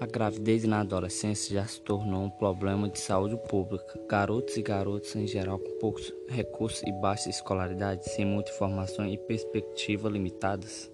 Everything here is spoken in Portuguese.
A gravidez na adolescência já se tornou um problema de saúde pública. Garotos e garotas, em geral, com poucos recursos e baixa escolaridade, sem muita informação e perspectiva limitadas,